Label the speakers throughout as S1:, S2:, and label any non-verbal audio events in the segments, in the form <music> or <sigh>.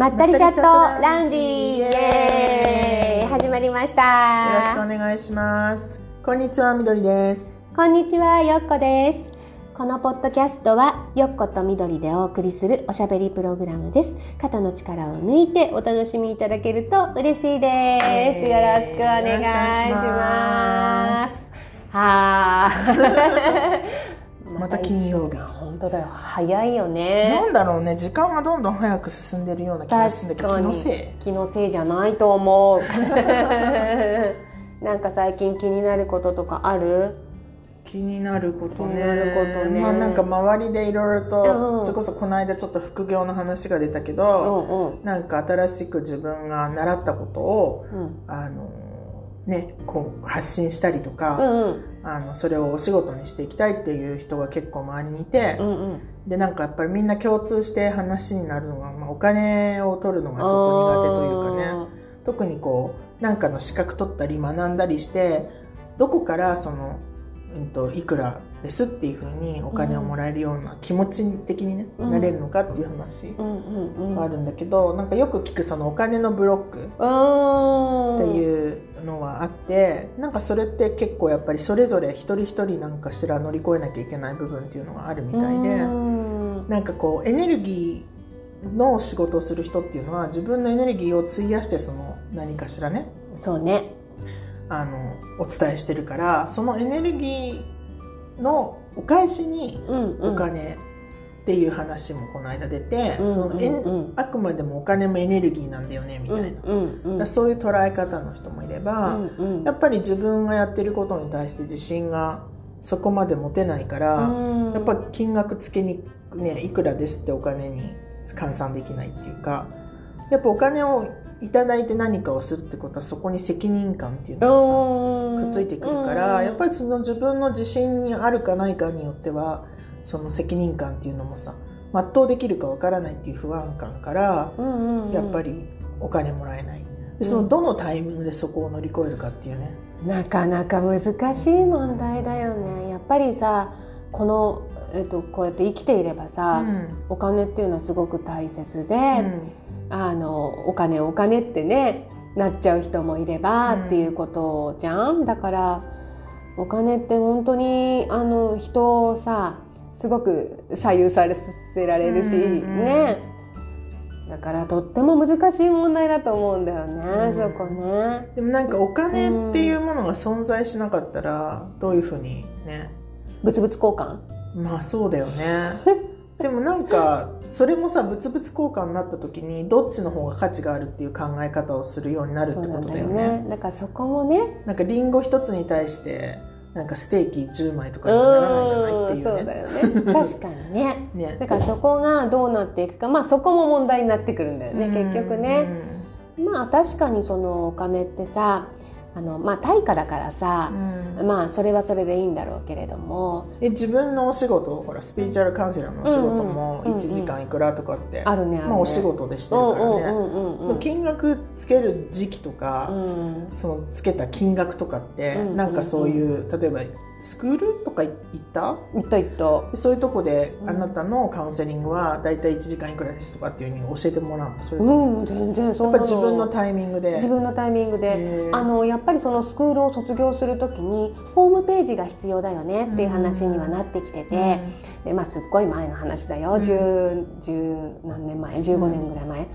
S1: まったりチャットラウンジ。イエーイ。始まりました。
S2: よろしくお願いします。こんにちはみどりです。
S1: こんにちはよっこです。このポッドキャストはよっことみどりでお送りするおしゃべりプログラムです。肩の力を抜いてお楽しみいただけると嬉しいです、よろしくお願いします。はあ。<laughs>
S2: また金曜日。
S1: 本当だよ。早いよね。
S2: なんだろうね。時間がどんどん早く進んでるような気がするんだけど気のせい？
S1: 気のせいじゃないと思う。<laughs> なんか最近気になることとかある？
S2: 気になることね。
S1: ことね。
S2: まあなんか周りでいろいろと、
S1: うん。
S2: それこそこの間ちょっと副業の話が出たけ
S1: う
S2: ど、
S1: んうん。
S2: なんか新しく自分が習ったことを
S1: うん。
S2: あのねこう発信したりと
S1: う
S2: か、
S1: んうん。
S2: あのそれをお仕事にしていきたいっていう人が結構周りにいて、
S1: うんうん。
S2: でなんかやっぱりみんな共通して話になるのが、まあ、お金を取るのがちょっと苦手というかね。特にこうなんかの資格取ったり学んだりしてどこからその、うん、といくらですっていうふうにお金をもらえるような気持ち的に、ね
S1: うん。
S2: なれるのかっていう話があるんだけど、なんかよく聞くそのお金のブロックっ
S1: うん
S2: ていうのはあってなんかそれって結構やっぱりそれぞれ一人一人なんかしら乗り越えなきゃいけない部分っていうのがあるみたいで。
S1: うん。
S2: なんかこうエネルギーの仕事をする人っていうのは自分のエネルギーを費やしてその何かしらね
S1: そうね
S2: あのお伝えしてるからそのエネルギーのお返しにお金っていう話もこの間出て、
S1: うん
S2: そのエネ
S1: うんうん
S2: あくまでもお金もエネルギーなんだよねみたいな、だそういう捉え方の人もいれば、
S1: うんうん。
S2: やっぱり自分がやってることに対して自信がそこまで持てないから、
S1: うん。
S2: やっぱ金額つけにねいくらですってお金に換算できないっていうかやっぱお金をいただいて何かをするってことはそこに責任感っていうのがさくっついてくるからやっぱりその自分の自信にあるかないかによってはその責任感っていうのもさ全うできるかわからないっていう不安感から
S1: り
S2: やっぱりお金もらえない。でそのどのタイミングでそこを乗り越えるかっていうね。
S1: なかなか難しい問題だよね。やっぱりさこの、えっと、こうやって生きていればさ、お金っていうのはすごく大切で、あのお金お金ってねなっちゃう人もいれば
S2: うん。
S1: っていうことじゃん、だからお金って本当にあの人をさすごく左右させられるし、
S2: うんうん
S1: ね。だからとっても難しい問題だと思うんだよね、
S2: うん。
S1: そこね。
S2: でもなんかお金っていうものが存在しなかったらどういうふうにね。
S1: 物々交換？
S2: まあそうだよね <laughs> でもなんかそれもさ物々交換になった時にどっちの方が価値があるっていう考え方をするようになるってことだよね。
S1: だからそこもね
S2: なんかリンゴ一つに対してなんかステーキ10枚とかにはならないんじゃないっていう
S1: そう
S2: ね
S1: だよね。確かにね。<laughs>
S2: ね。
S1: だからそこがどうなっていくかまあそこも問題になってくるんだよね結局ね。まあ確かにそのお金ってさあのまあ対価だからさ
S2: う、ん。
S1: まあそれはそれでいいんだろうけれども。
S2: え自分のお仕事ほらスピリチュアルカウンセラーのお仕事も
S1: うんうん
S2: 1時間いくらとかって、
S1: あるねあるね。
S2: まあお仕事でしてるからね、その金額つける時期とか、
S1: うん
S2: そのつけた金額とかって、
S1: うん
S2: なんかそういう。例えばスクールとか行った？
S1: 言った言った。
S2: でそういうとこで、
S1: うん。
S2: あなたのカウンセリングはだいたい1時間いくらですとかっていうふうに教えてもらうの？それ
S1: うん全然そ
S2: やっぱ自分のタイミングで。
S1: 自分のタイミングで。あのやっぱりそのスクールを卒業するときにホームページが必要だよねっていう話にはなってきてて、でまあ、すっごい前の話だよ、
S2: うん。
S1: 10 10何年前？15年ぐらい前、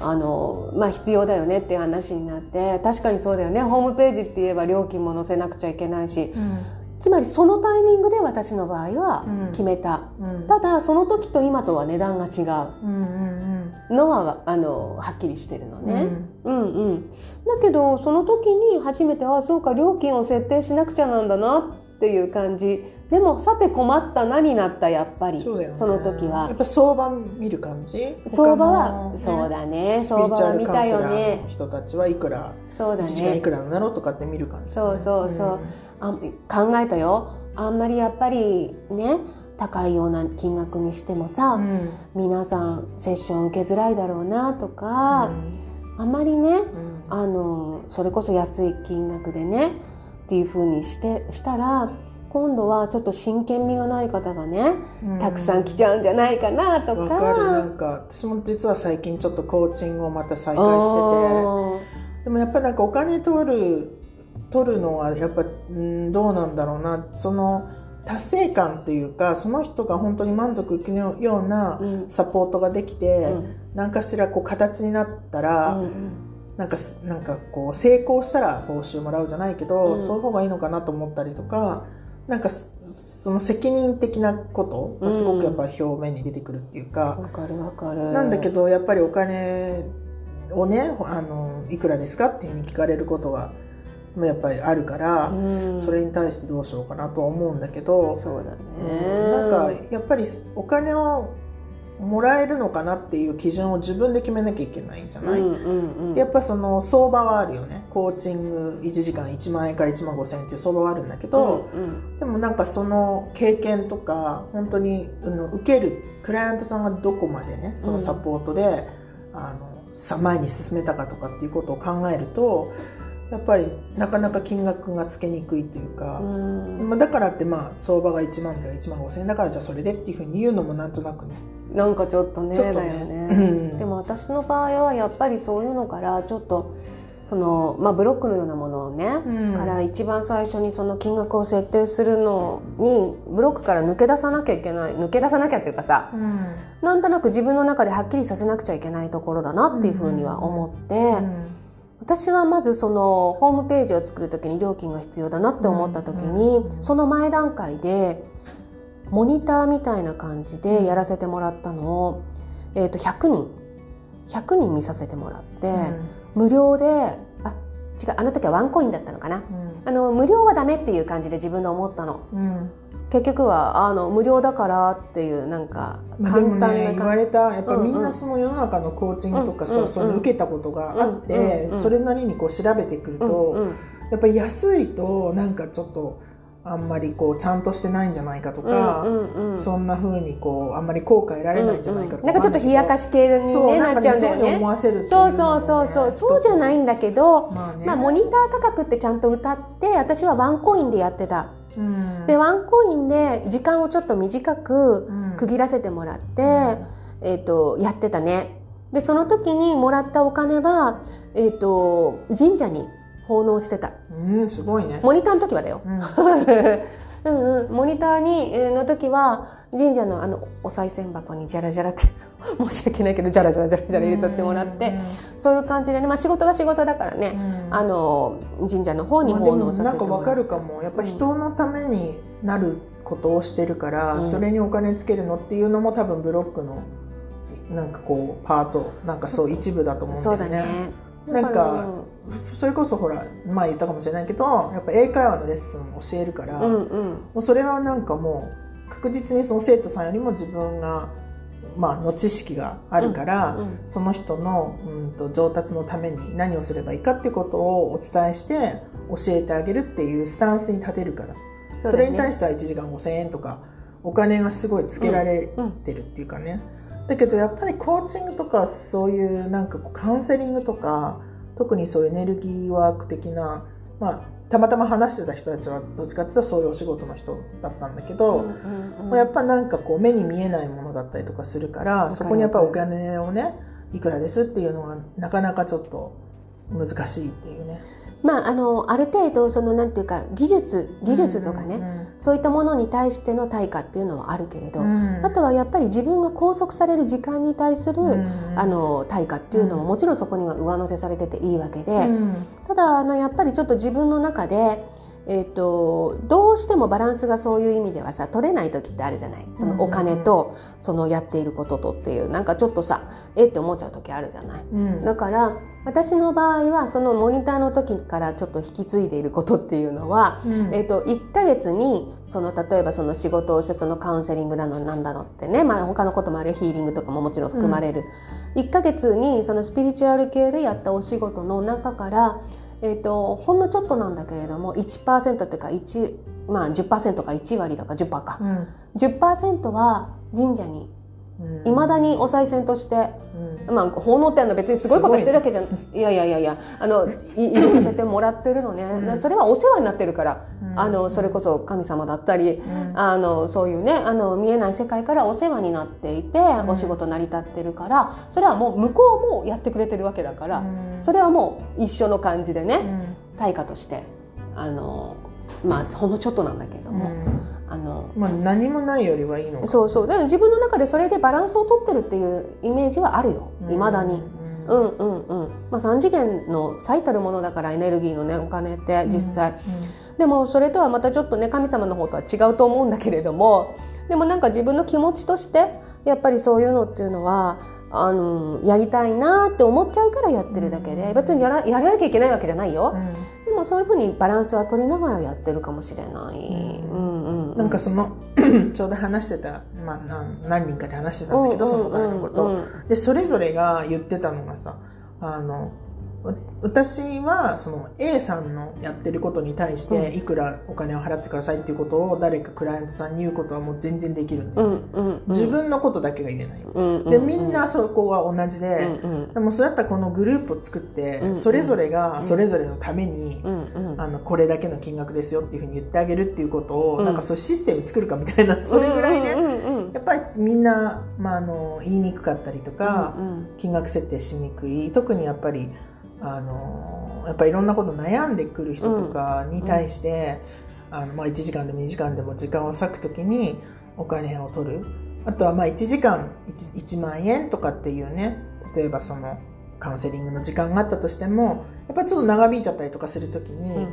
S1: あのまあ、必要だよねっていう話になって確かにそうだよね。ホームページって言えば料金も載せなくちゃいけないし。
S2: うん
S1: つまりそのタイミングで私の場合は
S2: うん。
S1: 決めた、
S2: うん。
S1: ただその時と今とは値段が違う。
S2: うんうん
S1: のはあのはっきりしてるの
S2: うん。
S1: ね。うんうん、だけどその時に初めてあそうか料金を設定しなくちゃなんだなっていう感じ。でもさて困ったなになったやっぱり。
S2: そね。
S1: の時
S2: や
S1: は
S2: っぱ相場見る感じ？
S1: 相場は、
S2: ね
S1: そうだね。相場は見たよね。
S2: の人たちはいくら
S1: そうだ
S2: 1時間い
S1: ね
S2: くらなんだろうとかって見る感じだね、
S1: そうそうそうあ考えたよ。あんまりやっぱりね高いような金額にしてもさ、
S2: うん。うん
S1: 皆さんセッション受けづらいだろうなとか、あんまりね
S2: うん。
S1: あのそれこそ安い金額でねっていう風にしてしたら今度はちょっと真剣味がない方がね
S2: うん。
S1: たくさん来ちゃうんじゃないかなとか。
S2: わかる。なんか私も実は最近ちょっとコーチングをまた再開してて。
S1: あ
S2: でもやっぱなんかお金取る取るのはやっぱうんどうなんだろうな。その達成感っていうかその人が本当に満足いくようなサポートができて、
S1: うん。
S2: 何かしらこう形になったら、
S1: うん
S2: なんかすなんかこう成功したら報酬もらうじゃないけど、
S1: うん。
S2: そういう方がいいのかなと思ったりとかなんかすその責任的なことがすごくやっぱ表面に出てくるっていうか、
S1: わかるわかる。
S2: なんだけどやっぱりお金をねあのいくらですかっていうふうに聞かれることがまあやっぱりあるから、
S1: うん。
S2: それに対してどうしようかなとは思うんだけど、
S1: そうだね。
S2: うんなんかやっぱりお金をもらえるのかなっていう基準を自分で決めなきゃいけないんじゃない、
S1: うんうんうん、
S2: やっぱその相場はあるよね。コーチング1時間1万円から1万5千円っていう相場はあるんだけど、
S1: うんうん。
S2: でもなんかその経験とか本当にあの受けるクライアントさんがどこまでねそのサポートで、あのさ前に進めたかとかっていうことを考えるとやっぱりなかなか金額がつけにくいというか、
S1: うん。
S2: まあ、だからってまあ相場が1万から1万5千円だからじゃあそれでっていうふうに言うのもなんとなくね。
S1: なんかちょっとね
S2: ちょっと
S1: だよ
S2: ね。
S1: ね。
S2: うん。
S1: でも私の場合はやっぱりそういうのからちょっとその、まあ、ブロックのようなものをね、
S2: うん。
S1: から一番最初にその金額を設定するのにブロックから抜け出さなきゃいけない抜け出さなきゃっていうかさ
S2: うん。
S1: なんとなく自分の中ではっきりさせなくちゃいけないところだなっていうふうには思って、
S2: うん
S1: 私はまずそのホームページを作る時に料金が必要だなって思った時に、
S2: うん。
S1: その前段階でモニターみたいな感じでやらせてもらったのを、えー、と100人。100人見させてもらって、無料であ違うあの時はワンコインだったのかな。あの無料はダメっていう感じで自分で思ったの。
S2: うん。うん
S1: 結局はあの無料だからっていうなんか
S2: まあ、でも
S1: 簡単な
S2: ね言われたやっぱ
S1: うんうん。
S2: みんなその世の中のコーチングとかさ、
S1: うん
S2: そういうの受けたことがあって、
S1: うんうんうん
S2: それなりにこう調べてくると、
S1: うんうん。
S2: やっぱり安いとなんかちょっとあんまりこうちゃんとしてないんじゃないかとか、
S1: うんうんうん。
S2: そんな風にこうあんまり効果得られないんじゃないかとか、
S1: うん。うんなんかちょっと冷やかし系に、
S2: そう
S1: ね、なっちゃうんだよね。
S2: 思わせる
S1: そうそう。そうそうそう。じゃないんだけど、
S2: まあね、
S1: まあ、モニター価格ってちゃんと歌って私はワンコインでやってた。
S2: うん。
S1: でワンコインで時間をちょっと短く
S2: うん。
S1: 区切らせてもらって、
S2: うん。
S1: えー、とやってたね。でその時にもらったお金は、えー、と神社に奉納してた。
S2: うん、すごいね。
S1: モニターの時はだよ。
S2: うん。<laughs>
S1: うんうん、モニターにえーの時は神社のあのお賽銭箱にジャラジャラって <laughs> 申し訳ないけどジャラジャラジャラジャラ入れさせてもらって、そういう感じでね、まあ、仕事が仕事だからね、
S2: うん。
S1: あの神社の方に奉納させ
S2: なんかわか
S1: てもらって、
S2: るかも。やっぱ人のためになることをしてるから、
S1: うん。
S2: それにお金つけるのっていうのも多分ブロックのなんかこうパート。なんかそう一部だと思うんだよね。
S1: そうだね。
S2: なんかそれこそほら前言ったかもしれないけどやっぱ英会話のレッスンを教えるから、も
S1: うんうん。
S2: うそれはなんかもう確実にその生徒さんよりも自分が、まあの知識があるから、
S1: うん
S2: その人の、うん、と上達のために何をすればいいかっていうことをお伝えして教えてあげるっていうスタンスに立てるからそ,、れに対
S1: し
S2: しては1時間5,000円とかお金がすごいつけられてるっていうかね、だけどやっぱりコーチングとかそういうなんかカウンセリングとか特にそういうエネルギーワーク的な、まあ、たまたま話してた人たちはどっちかっていうとそういうお仕事の人だったんだけど、まあやっぱなんかこう目に見えないものだったりとかするから
S1: る
S2: そこにやっぱお金をねいくらですっていうのはなかなかちょっと難しいっていうね。
S1: まああのある程度そのなんていうか技術技術とかね、
S2: うん
S1: そういったものに対しての対価っていうのはあるけれど、
S2: うん。
S1: あとはやっぱり自分が拘束される時間に対する、
S2: うん
S1: あの対価っていうのも
S2: うん
S1: もちろんそこには上乗せされてていいわけで、
S2: うん。
S1: ただあのやっぱりちょっと自分の中で、えー、とどうしてもバランスがそういう意味ではさ取れない時ってあるじゃない？そのお金とそのやっていることとっていう。なんかちょっとさえって思っちゃう時あるじゃない？
S2: うん。
S1: だから私の場合はそのモニターの時からちょっと引き継いでいることっていうのは、
S2: うん。
S1: えー、と1ヶ月にその例えばその仕事をしてそのカウンセリングだのなんだのってね、まあ、他のこともあるよ。ヒーリングとかももちろん含まれる、1ヶ月にそのスピリチュアル系でやったお仕事の中から、えー、とほんのちょっとなんだけれども1%っていうか1、まあ、10%か1割だか10%か。
S2: うん。
S1: 10%は神社に
S2: うん
S1: いまだにお賽銭として
S2: うん。
S1: まあ奉納ってあの別にすごいことしてるわけじゃん、いやいやいやいやあのい入れさせてもらってるのね、
S2: うん。
S1: それはお世話になってるから、
S2: うん。
S1: あのそれこそ神様だったり、
S2: うん。
S1: あのそういうねあの見えない世界からお世話になっていて、
S2: ん。
S1: お仕事成り立ってるからそれはもう向こうもやってくれてるわけだから、
S2: うん。
S1: それはもう一緒の感じでね、
S2: うん。
S1: 対価としてあのまあほんのちょっとなんだけれども、
S2: まあ何もないよりはいいのか。
S1: そうそう。だから自分の中でそれでバランスをとってるっていうイメージはあるよ。いまだに。
S2: う
S1: うんんうんうん。まあ、3次元の最たるものだからエネルギーのねお金って実際、でもそれとはまたちょっとね神様の方とは違うと思うんだけれどもでもなんか自分の気持ちとしてやっぱりそういうのっていうのはあのやりたいなって思っちゃうからやってるだけで別にやらやらなきゃいけないわけじゃないよ、もそういうふうにバランスは取りながらやってるかもしれない。
S2: う
S1: うんうんうん。
S2: なんかその <clears throat> ちょうど話してた、まあ、何何人かで話してたんだけど、そのお金のこと、
S1: うんうん。
S2: でそれぞれが言ってたのがさあのわ私はその A さんのやってることに対していくらお金を払ってくださいっていうことを誰かクライアントさんに言うことはもう全然できるんだよ、
S1: うんうんうん。
S2: 自分のことだけが言えない、
S1: うんうんうん
S2: でみんなそこは同じで、
S1: うんうん。
S2: でもそうやったらこのグループを作って、
S1: うん
S2: それぞれがそれぞれのために、
S1: うんうん。
S2: あのこれだけの金額ですよっていうふうに言ってあげるっていうことを、
S1: うん。
S2: なんかそうシステム作るかみたいなそれぐらいね、
S1: うんうんうん。
S2: やっぱりみんな、まあ、あの言いにくかったりとか、
S1: うんうん。
S2: 金額設定しにくい。特にやっぱりあのやっぱりいろんなこと悩んでくる人とかに対して、あのまあ、1時間でも2時間でも時間を割くときにお金を取る。あとはまあ1時間 1, 1万円とかっていうね例えばそのカウンセリングの時間があったとしてもやっぱりちょっと長引いちゃったりとかするときに、
S1: うん。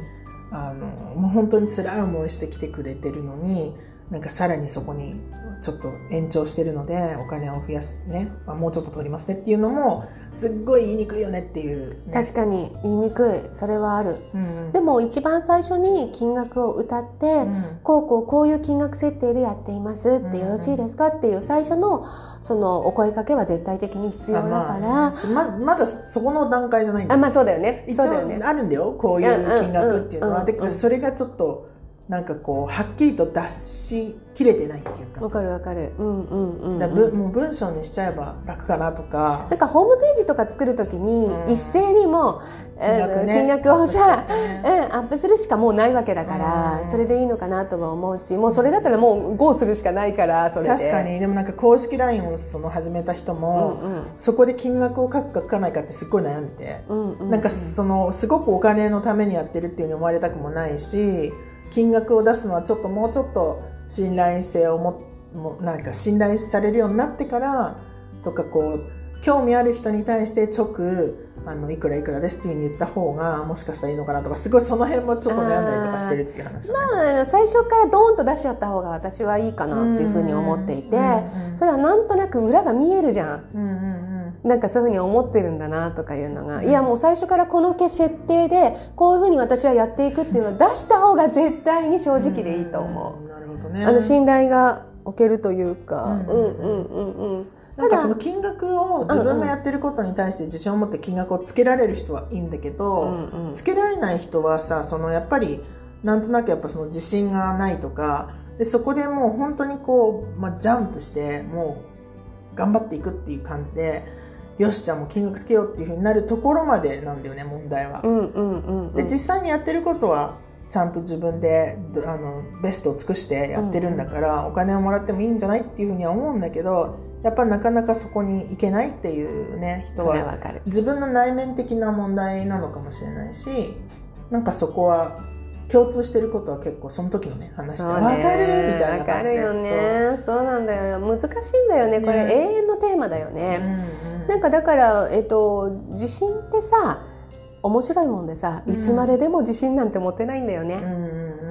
S2: あのもう本当に辛い思いしてきてくれてるのになんかさらにそこにちょっと延長してるのでお金を増やすね、まあ、もうちょっと取りますねっていうのもすっごい言いにくいよねっていう、ね、
S1: 確かに言いにくい。それはある。
S2: うん
S1: でも一番最初に金額を歌って、
S2: うん。
S1: こうこうこういう金額設定でやっていますっ
S2: うん
S1: てよろしいですかっていう最初のそのお声かけは絶対的に必要だから、
S2: あまあままだそこの段階じゃないんだよ。
S1: あまあそうだよね。
S2: 一応あるんだよこういう金額っていうのは、で
S1: うんうんうんうん
S2: それがちょっとなんかこうはっきりと出しきれてないっていうか。
S1: わかるわかる。うんうんうん、
S2: だからぶもう文章にしちゃえば楽かなとか。
S1: なんかホームページとか作るときに
S2: うん。
S1: 一斉にもう、
S2: 金額ね。
S1: 金額をさ
S2: ね。
S1: うん、アップするしかもうないわけだから、
S2: うん。
S1: それでいいのかなとは思うしもうそれだったらもう GO するしかないからそれで。
S2: 確かに。でもなんか公式 LINE をその始めた人も、
S1: うんうん。
S2: そこで金額を書くか書かないかってすっごい悩んでて、
S1: うんうん
S2: なんかそのすごくお金のためにやってるっていうに思われたくもないし金額を出すのはちょっともうちょっと信頼性をももなんか信頼されるようになってからとかこう興味ある人に対して直あのいくらいくらですっていうふうに言った方がもしかしたらいいのかなとかすごいその辺もちょっと悩んだりとかしてるっていう話をね、
S1: まあ最初からドーンと出しちゃった方が私はいいかなっていうふうに思っていて、
S2: うん
S1: それはなんとなく裏が見えるじゃん。
S2: うんうん
S1: なんかそういうふうに思ってるんだなとかいうのが、
S2: うん。
S1: いやもう最初からこの設定でこういうふうに私はやっていくっていうのを出した方が絶対に正直でいいと思う。
S2: んなるほどね。
S1: あの信頼が置けるというか、
S2: う
S1: うんんうん。うんうん。
S2: なんかその金額を自分がやってることに対して自信を持って金額をつけられる人はいいんだけど、
S1: うんうん。
S2: つけられない人はさそのやっぱりなんとなくやっぱその自信がないとかでそこでもう本当にこう、まあ、ジャンプしてもう頑張っていくっていう感じでよしじゃあもう金額つけようっていうふうになるところまでなんだよね問題は。
S1: うんうんうんうん。
S2: で実際にやってることはちゃんと自分でどあのベストを尽くしてやってるんだから、お金をもらってもいいんじゃないっていうふうには思うんだけどやっぱなかなかそこに行けないっていうね人は。自分の内面的な問題なのかもしれないしなんかそこは共通してることは結構その時のね話してわかる？み
S1: ね
S2: たいな感じで。
S1: わかるよね。そう。なんだよ。難しいんだよね。これ、
S2: ね。
S1: 永遠のテーマだよね、
S2: うんうん
S1: なんかだから、えっと、自信ってさ面白いもんでさいつまででも自信なんて持てないんだよね、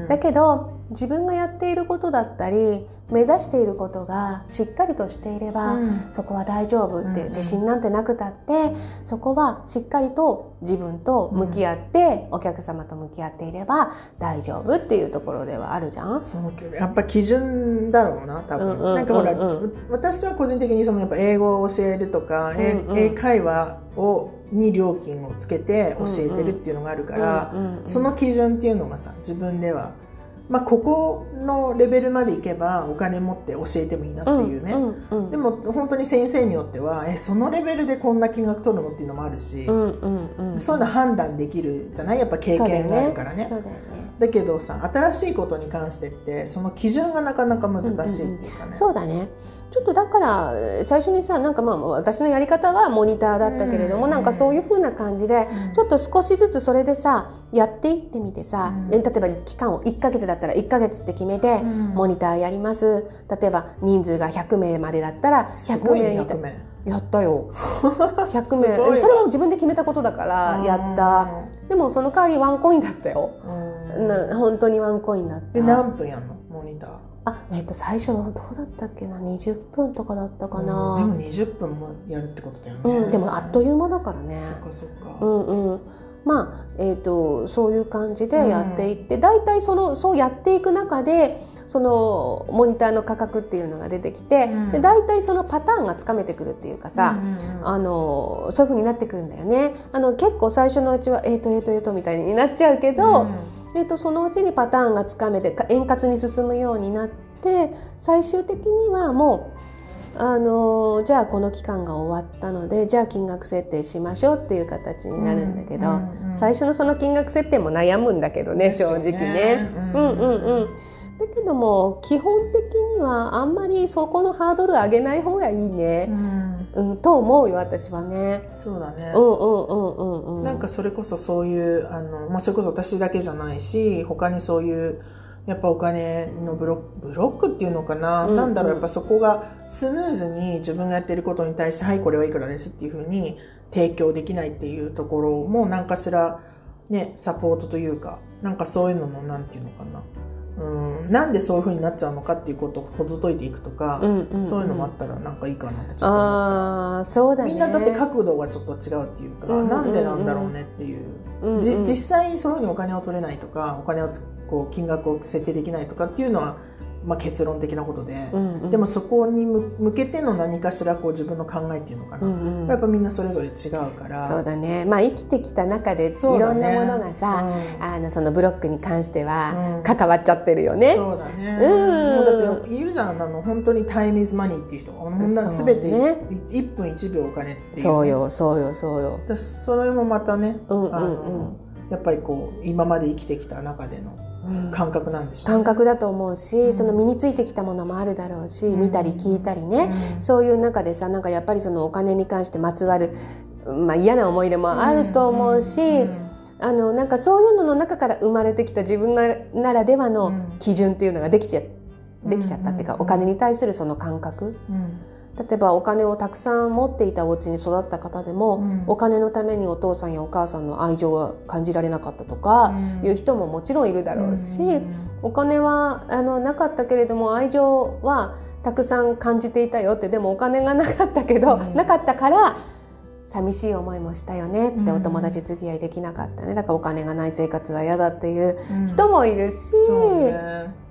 S1: だけど自分がやっていることだったり目指していることがしっかりとしていれば、
S2: うん。
S1: そこは大丈夫って、
S2: うんうん。
S1: 自信なんてなくたってそこはしっかりと自分と向き合って、お客様と向き合っていれば大丈夫っていうところではあるじゃん？
S2: そのやっぱ基準だろうな多分、
S1: うんうんうんうん。
S2: なんかほら、う私は個人的にそのやっぱ英語を教えるとか、英
S1: うんうん。
S2: 英会話をに料金をつけて教えてるっていうのがあるから、
S1: うんうんうん。
S2: その基準っていうのがさ自分ではまあ、ここのレベルまでいけばお金持って教えてもいいなっていうね、
S1: うんうん
S2: でも本当に先生によってはえそのレベルでこんな金額取るのっていうのもあるし、
S1: うんうんうん、
S2: そういうの判断できるじゃない？やっぱ経験があるからね。
S1: そうだよね
S2: だけどさ新しいことに関してってその基準がなかなか難しいっていうかね、
S1: そうだね。ちょっとだから最初にさなんかまあ私のやり方はモニターだったけれども、
S2: うん。
S1: なんかそういう風な感じで
S2: うん。
S1: ちょっと少しずつそれでさやっていってみてさ、
S2: うん。
S1: え例えば期間を1ヶ月だったら1ヶ月って決めて、
S2: うん。
S1: モニターやります。例えば人数が100名までだったら100
S2: すごいね
S1: 名に
S2: 100名
S1: やったよ。<laughs> 100名それも自分で決めたことだからやった。でもその代わりワンコインだったよ、
S2: うん。
S1: な本当にワンコインだった。
S2: で何分やんの？モニター。
S1: あえっ、と最初どうだったっけな？20分とかだったか
S2: うん。
S1: な、
S2: でも20分もやるってことだよね、
S1: うん、でもあっという間だからね。
S2: そっかそっか、
S1: うんうん、まあ、えー、とそういう感じでやっていって、大体そのそうやっていく中でそのモニターの価格っていうのが出てきて、
S2: うん。
S1: で大体そのパターンがつかめてくるっていうかさ、
S2: うんうんうん。
S1: あのそういうふうになってくるんだよね。あの結構最初のうちはえーとえーとえーとみたいになっちゃうけど、えー、とそのうちにパターンがつかめてか円滑に進むようになって最終的にはもうあのーじゃあこの期間が終わったのでじゃあ金額設定しましょうっていう形になるんだけど、
S2: うんうんうん
S1: 最初のその金額設定も悩むんだけどね正直ね。
S2: うん。
S1: うんうんうんだけども基本的にはあんまりそこのハードル上げない方がいいね、
S2: うん。
S1: うんと思うよ私はね。
S2: そうだね、
S1: うんうんうんうんうん。
S2: なんかそれこそそういうあの、まあ、それこそ私だけじゃないし他にそういうやっぱお金のブロックブロックっていうのかな、
S1: うんうん。
S2: なんだろうやっぱそこがスムーズに自分がやってることに対して「はいこれはいくらです」っていうふうに提供できないっていうところも何かしらねサポートというかなんかそういうののなんていうのかな？うん。なんでそういうふうになっちゃうのかっていうことをほど解いていくとか、
S1: うんうんうん。
S2: そういうのもあったらなんかいいかなってちょっと。
S1: ああそうだね。
S2: みんなだって角度がちょっと違うっていうか、
S1: うんうんうん。
S2: なんでなんだろうねっていう、
S1: うんうん。
S2: じ実際にそういうふうにお金を取れないとかお金をつこう金額を設定できないとかっていうのは、まあ、結論的なことで、
S1: うんうん。
S2: でもそこに向向けての何かしらこう自分の考えっていうのかな、
S1: うんうん。
S2: やっぱみんなそれぞれ違うから。
S1: そうだね。まあ生きてきた中でいろんなものがさ、
S2: うん。
S1: あのそのブロックに関しては
S2: うん。
S1: 関わっちゃってるよね。
S2: そうだね、
S1: うん。
S2: もうだっているじゃん。あの本当にタイムイズマニーっていう人ほんな
S1: そう
S2: 全て
S1: ね
S2: 1, 分1秒お金っていうね、
S1: そうよそうよそうよ。
S2: だそれもまたね、
S1: うんうんうん。
S2: あのやっぱりこう今まで生きてきた中での感覚なんでしょうね、
S1: 感覚だと思うし、
S2: うん。
S1: その身についてきたものもあるだろうし、
S2: うん。
S1: 見たり聞いたりね、
S2: うん。
S1: そういう中でさなんかやっぱりそのお金に関してまつわる、まあ、嫌な思い出もあると思うし、
S2: うん。
S1: あのなんかそういうのの中から生まれてきた自分なならではの
S2: うん。
S1: 基準っていうのができちゃできちゃったっていうか、お金に対するその感覚。
S2: うん
S1: 例えばお金をたくさん持っていたお家に育った方でも、
S2: うん。
S1: お金のためにお父さんやお母さんの愛情が感じられなかったとか
S2: うん。
S1: いう人ももちろんいるだろうし、
S2: うん。
S1: お金はあのなかったけれども愛情はたくさん感じていたよってでもお金がなかったけど、
S2: うん。
S1: なかったから寂しい思いもしたよねって、
S2: うん。
S1: お友達付き合いできなかったね。だからお金がない生活は嫌だっていう
S2: うん。
S1: 人もいるし、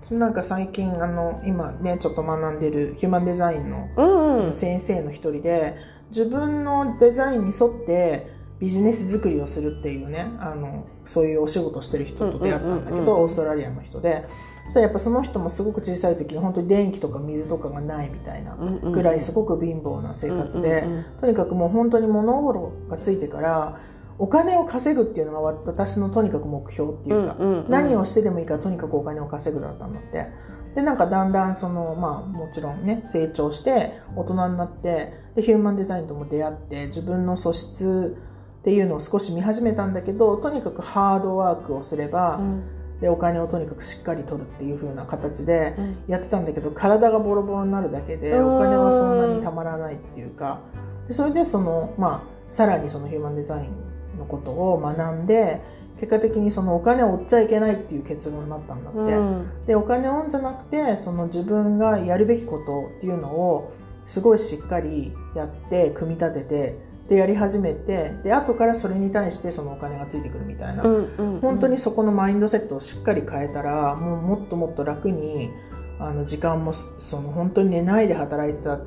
S2: なんか最近あの今ねちょっと学んでるヒューマンデザインの先生の一人で自分のデザインに沿ってビジネス作りをするっていうねあのそういうお仕事してる人と出会ったんだけどオーストラリアの人で。そしたらやっぱその人もすごく小さい時に本当に電気とか水とかがないみたいなぐらいすごく貧乏な生活で、とにかくもう本当に物心がついてからお金を稼ぐっていうのが私のとにかく目標っていうか、
S1: うんうんうん。
S2: 何をしてでもいいからとにかくお金を稼ぐだったんだって。でなんかだんだんそのまあもちろんね成長して大人になってでヒューマンデザインとも出会って自分の素質っていうのを少し見始めたんだけどとにかくハードワークをすれば、
S1: うん。
S2: でお金をとにかくしっかり取るっていう風な形で
S1: うん。
S2: やってたんだけど体がボロボロになるだけで
S1: うん。
S2: お金はそんなにたまらないっていうか。でそれでその、まあ、さらにそのヒューマンデザインのことを学んで結果的にそのお金を追っちゃいけないっていう結論になったんだって。
S1: うん。
S2: でお金を追うんじゃなくてその自分がやるべきことっていうのをすごいしっかりやって組み立ててでやり始めてで後からそれに対してそのお金がついてくるみたいな、
S1: うんうん。
S2: 本当にそこのマインドセットをしっかり変えたらもうもっともっと楽にあの時間もその本当に寝ないで働いてた、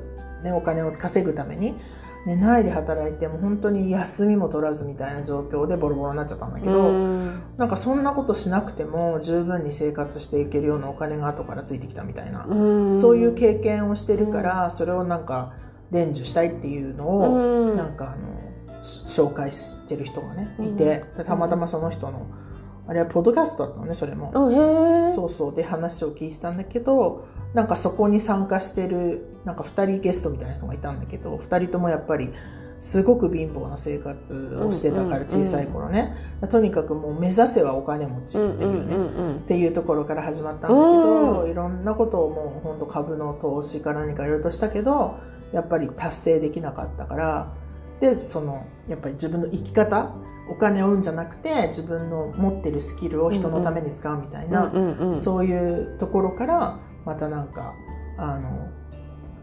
S2: ね、お金を稼ぐために寝ないで働いてもう本当に休みも取らずみたいな状況でボロボロになっちゃったんだけど、
S1: うん。
S2: なんかそんなことしなくても十分に生活していけるようなお金が後からついてきたみたいな、
S1: うん。
S2: そういう経験をしてるから、それをなんか伝授したいっていうのを、
S1: うん。
S2: なんかあのし紹介してる人がね
S1: うん。
S2: いて、でたまたまその人のあれはポッドキャストだったのねそれも。そうそう。で話を聞いてたんだけどなんかそこに参加してるなんか2人ゲストみたいな人がいたんだけど2人ともやっぱりすごく貧乏な生活をしてたから
S1: うん
S2: 小さい頃ね、とにかくもう目指せはお金持ちっていうね、
S1: うんうんうん
S2: っていうところから始まったんだけど、
S1: う
S2: いろんなことをもう本当株の投資か何かいろいろとしたけどやっぱり達成できなかったからでそのやっぱり自分の生き方お金を生うんじゃなくて自分の持ってるスキルを人のために使うみたいな、そういうところからまたなんかあの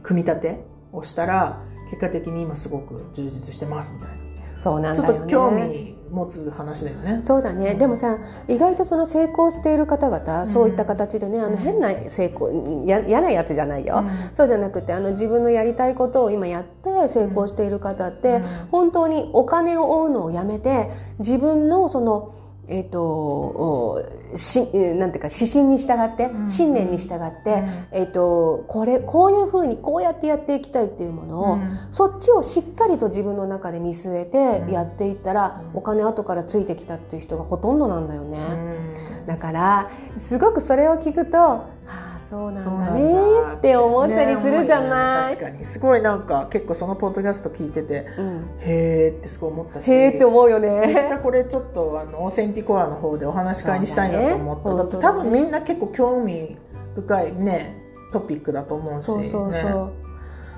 S2: 組み立てをしたら結果的に今すごく充実してますみたいな。
S1: そうなん
S2: ちょ
S1: だよね。
S2: っと興味持つ話だよね。
S1: そうだね、
S2: うん。
S1: でもさ意外とその成功している方々、
S2: ん。
S1: そういった形でねあ
S2: うん。
S1: の変な成功や嫌なやつじゃないよ、
S2: うん。
S1: そうじゃなくてあの自分のやりたいことを今やって成功している方って、
S2: うん。
S1: 本当にお金を追うのをやめて自分のそのえっ、とおしえーなんていうか指針に従って、
S2: うん。
S1: 信念に従って、
S2: うん。
S1: えっ、とこれこういうふうにこうやってやっていきたいっていうものを、
S2: うん。
S1: そっちをしっかりと自分の中で見据え
S2: うん。
S1: てやっていったら、
S2: うん。
S1: お金後からついてきたっていう人がほとんどなんだよね。
S2: うん。
S1: だからすごくそれを聞くと、はあそうなんだね。って思ったりするじゃない。
S2: ね確かに。すごいなんか結構そのポッドキャスト聞いてて
S1: うん。
S2: へーってすごい思ったし
S1: へーって思うよ
S2: めっ
S1: ね
S2: ち。ゃこれちょっとあのオーセンティコアの方でお話し会にしたいなと思った、
S1: だね。
S2: だって多分みんな結構興味深いねトピックだと思うし。
S1: そうそうそ
S2: ね。
S1: う。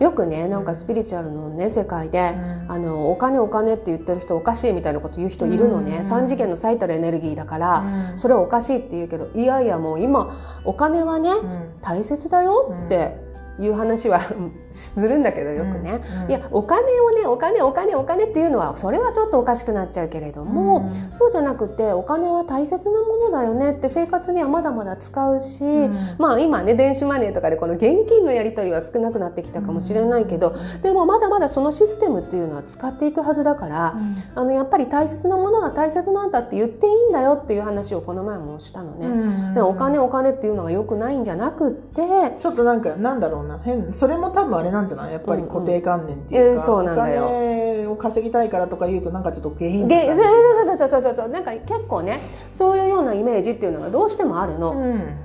S1: よくねなんかスピリチュアルのね世界で、
S2: うん。
S1: あのお金お金って言ってる人おかしいみたいなこと言う人いるのね、
S2: うん。
S1: 三次元の最たるエネルギーだから、
S2: うん。
S1: それはおかしいって言うけどいやいやもう今お金はね、
S2: うん。
S1: 大切だよっていう話は <laughs> するんだけどよくね、
S2: うん
S1: いやお金をねお金お金お金っていうのはそれはちょっとおかしくなっちゃうけれども、そうじゃなくてお金は大切なものだよねって生活にはまだまだ使うし、
S2: うん。
S1: まあ今ね電子マネーとかでこの現金のやり取りは少なくなってきたかもしれないけど、でもまだまだそのシステムっていうのは使っていくはずだから、あのやっぱり大切なものは大切なんだって言っていいんだよっていう話をこの前もしたのね。お金お金っていうのが良くないんじゃなくって
S2: ちょっとなんかなんだろうな変それも多分あれなんじゃない？やっぱり固定観念っていうか、
S1: うんうん。
S2: お金を稼ぎたいからとか言うとなんかちょっと下品
S1: そうそうそうそうそうそうなんか結構ねそういうようなイメージっていうのがどうしてもあるの、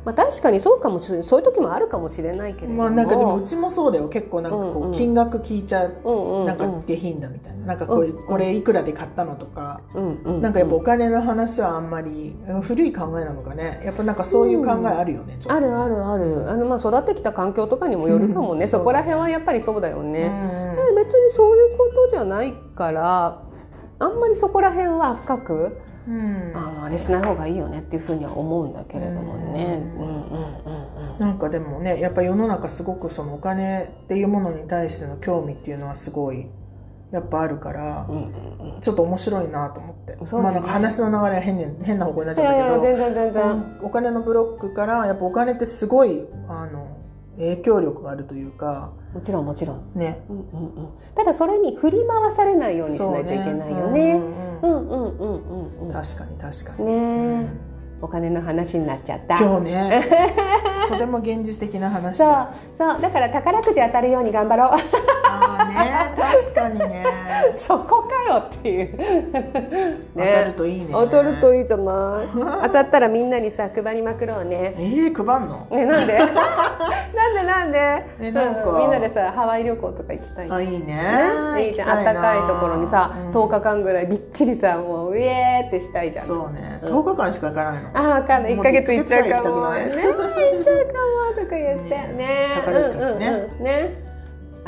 S1: まあ、確かにそうかもしれない。そういう時もあるかもしれないけれども、
S2: まあなんかでもうちもそうだよ。結構なんかこ
S1: うんうん
S2: う金額聞いちゃう、
S1: うんうんうん。
S2: なんか下品だみたいな。なんかこれ,、
S1: うんうん。
S2: これいくらで買ったのとか、
S1: うんうん
S2: なんかやっぱお金の話はあんまり古い考えなのかね。やっぱなんかそういう考えあるよね、
S1: あるあるある。あのまあ育ってきた環境とかにもよるかもね、
S2: うん
S1: そこら辺はやっぱりそうだよね、
S2: うん。
S1: で別にそういうことじゃないからあんまりそこら辺は深く
S2: うん。
S1: あのあれしない方がいいよねっていうふうには思うんだけれどもね。
S2: う
S1: うんんうんうん。
S2: なんかでもねやっぱ世の中すごくそのお金っていうものに対しての興味っていうのはすごいやっぱあるから、
S1: うんうんうん。うん
S2: ちょっと面白いなと思って、
S1: ね。
S2: まあなんか話の流れは変に変な方向になっち
S1: い
S2: ゃったけど
S1: 全然全然。
S2: お金のブロックからやっぱお金ってすごいあの影響力があるというか
S1: もちろんもちろん。
S2: ね
S1: うんうんうん。ただそれに振り回されないようにしないといけないよね。
S2: うん
S1: う
S2: うん
S1: んうんうん。
S2: 確かに確かに、
S1: ねえ、
S2: うん
S1: お金の話になっちゃった。
S2: 今日ね <laughs> とても現実的な話
S1: そう
S2: だ
S1: そうだから宝くじ当たるように頑張ろう。
S2: ああね確かにね。<laughs>
S1: そこかよっていう。
S2: 当たるといいね。
S1: 当たるといいじゃない。<laughs> 当たったらみんなにさ配りまくろうね。
S2: えー、配んの？
S1: ね <laughs> なんで？なんでなんで？
S2: えなんか。
S1: うんみんなでさハワイ旅行とか行きたい。
S2: あいいね。
S1: ね、いいじゃん。あったかいところにさ、10日間ぐらいびっちりさもうウェーってしたいじゃん。
S2: そうね、
S1: うん。
S2: 10日間しか行かないの？
S1: あ分かんない。1か月行っちゃうかも
S2: も。う
S1: ね
S2: 行
S1: っちゃうかもとか言って。
S2: ね
S1: ね。うんうんうん。ね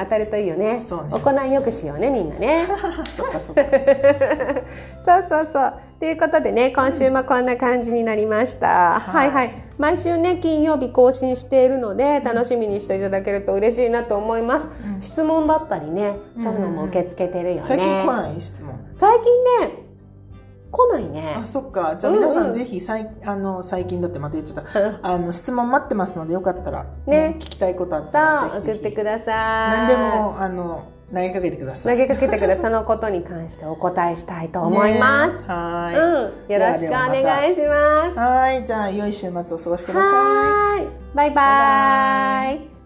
S1: 当たるといいよね。
S2: そうね。
S1: 行いよくしようねみんなね。<laughs>
S2: そっかそっか。<laughs>
S1: そうそうそう。ということでね今週もこんな感じになりました、はい、はいはい。毎週ね金曜日更新しているので楽しみにしていただけると嬉しいなと思います、
S2: うん。
S1: 質問だったりねそういうのも受け付けてるよね、
S2: 最近来ない？質問。
S1: 最近ね来ないね。
S2: あそっか。じゃあ皆さ
S1: う
S2: んぜひさいあの最近だってまた言っちゃった。あの質問待ってますのでよかったら、
S1: ね
S2: 聞きたいことあったら
S1: さあ
S2: ぜひぜひ。
S1: 送ってください。
S2: 何でもあの投げかけてください。
S1: 投げかけてください。そのことに関してお答えしたいと思います、
S2: ね。はい、
S1: うん、よろしくお願いします。
S2: はい、じゃあ良い週末をお過ごしください。
S1: はーい。バイバ
S2: バイバ
S1: イ